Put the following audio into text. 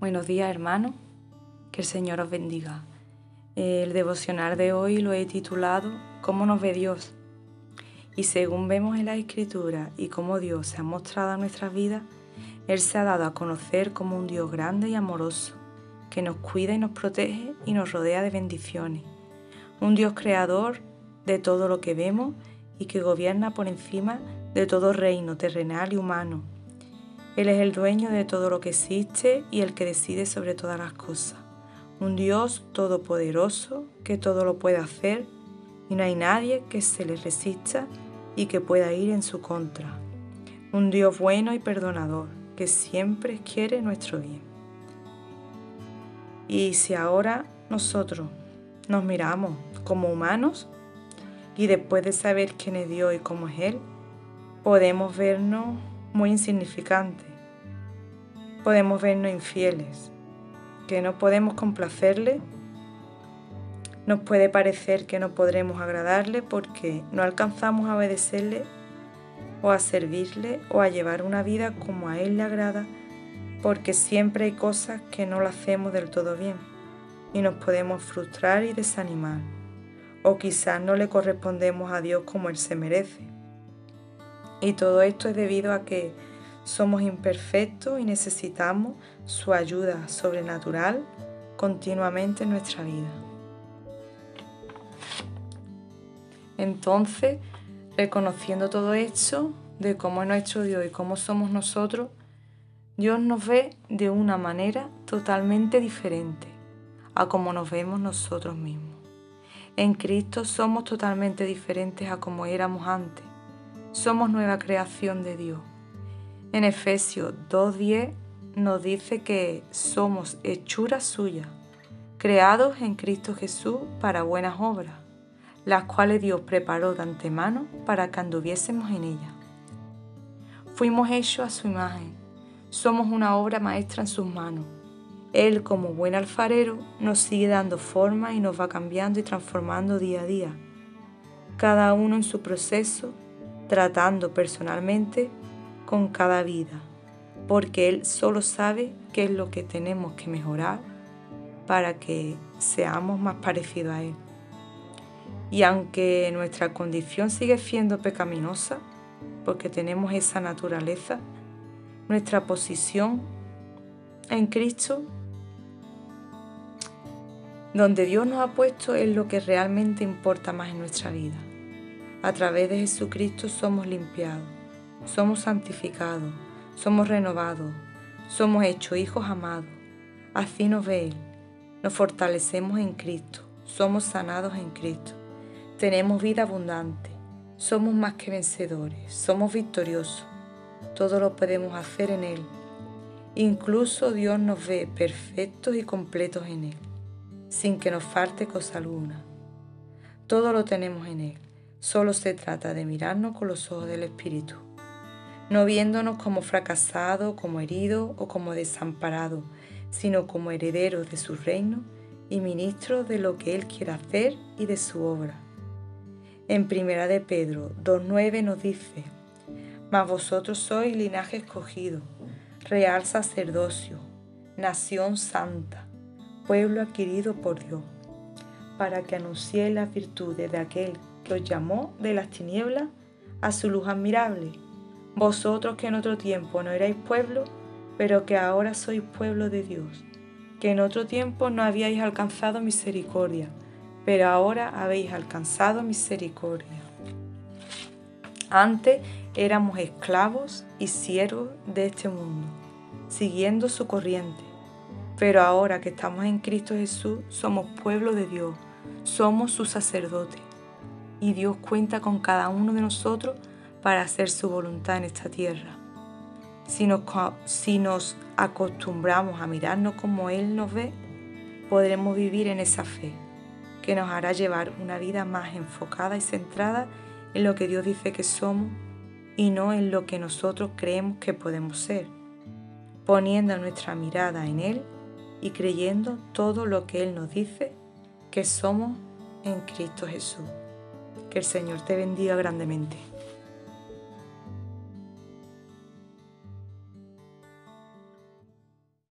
Buenos días hermanos, que el Señor os bendiga. El devocional de hoy lo he titulado ¿Cómo nos ve Dios? Y según vemos en la Escritura y cómo Dios se ha mostrado en nuestras vidas, Él se ha dado a conocer como un Dios grande y amoroso, que nos cuida y nos protege y nos rodea de bendiciones. Un Dios creador de todo lo que vemos y que gobierna por encima de todo reino terrenal y humano. Él es el dueño de todo lo que existe y el que decide sobre todas las cosas. Un Dios todopoderoso que todo lo puede hacer y no hay nadie que se le resista y que pueda ir en su contra. Un Dios bueno y perdonador que siempre quiere nuestro bien. Y si ahora nosotros nos miramos como humanos y después de saber quién es Dios y cómo es Él, podemos vernos muy insignificantes, podemos vernos infieles, que no podemos complacerle, nos puede parecer que no podremos agradarle porque no alcanzamos a obedecerle o a servirle o a llevar una vida como a Él le agrada, porque siempre hay cosas que no lo hacemos del todo bien y nos podemos frustrar y desanimar o quizás no le correspondemos a Dios como Él se merece. Y todo esto es debido a que somos imperfectos y necesitamos su ayuda sobrenatural continuamente en nuestra vida. Entonces, reconociendo todo esto, de cómo es nuestro Dios y cómo somos nosotros, Dios nos ve de una manera totalmente diferente a como nos vemos nosotros mismos. En Cristo somos totalmente diferentes a como éramos antes. Somos nueva creación de Dios. En Efesios 2.10 nos dice que somos hechuras suyas, creados en Cristo Jesús para buenas obras, las cuales Dios preparó de antemano para que anduviésemos en ellas. Fuimos hechos a su imagen, somos una obra maestra en sus manos él, como buen alfarero, nos sigue dando forma y nos va cambiando y transformando día a día, cada uno en su proceso, tratando personalmente con cada vida, porque Él solo sabe qué es lo que tenemos que mejorar para que seamos más parecidos a Él. Y aunque nuestra condición sigue siendo pecaminosa, porque tenemos esa naturaleza, nuestra posición en Cristo donde Dios nos ha puesto es lo que realmente importa más en nuestra vida. A través de Jesucristo somos limpiados, somos santificados, somos renovados, somos hechos hijos amados. Así nos ve Él. Nos fortalecemos en Cristo, somos sanados en Cristo, tenemos vida abundante, somos más que vencedores, somos victoriosos. Todo lo podemos hacer en Él. Incluso Dios nos ve perfectos y completos en Él sin que nos falte cosa alguna. Todo lo tenemos en Él, solo se trata de mirarnos con los ojos del Espíritu, no viéndonos como fracasados, como heridos o como desamparados, sino como herederos de su reino y ministros de lo que Él quiere hacer y de su obra. En Primera de Pedro 2.9 nos dice, Mas vosotros sois linaje escogido, real sacerdocio, nación santa, pueblo adquirido por Dios, para que anuncie las virtudes de aquel que os llamó de las tinieblas a su luz admirable. Vosotros que en otro tiempo no erais pueblo, pero que ahora sois pueblo de Dios, que en otro tiempo no habíais alcanzado misericordia, pero ahora habéis alcanzado misericordia. Antes éramos esclavos y siervos de este mundo, siguiendo su corriente pero ahora que estamos en Cristo Jesús, somos pueblo de Dios, somos su sacerdote. Y Dios cuenta con cada uno de nosotros para hacer su voluntad en esta tierra. Si nos, si nos acostumbramos a mirarnos como Él nos ve, podremos vivir en esa fe que nos hará llevar una vida más enfocada y centrada en lo que Dios dice que somos y no en lo que nosotros creemos que podemos ser, poniendo nuestra mirada en Él y creyendo todo lo que Él nos dice que somos en Cristo Jesús. Que el Señor te bendiga grandemente.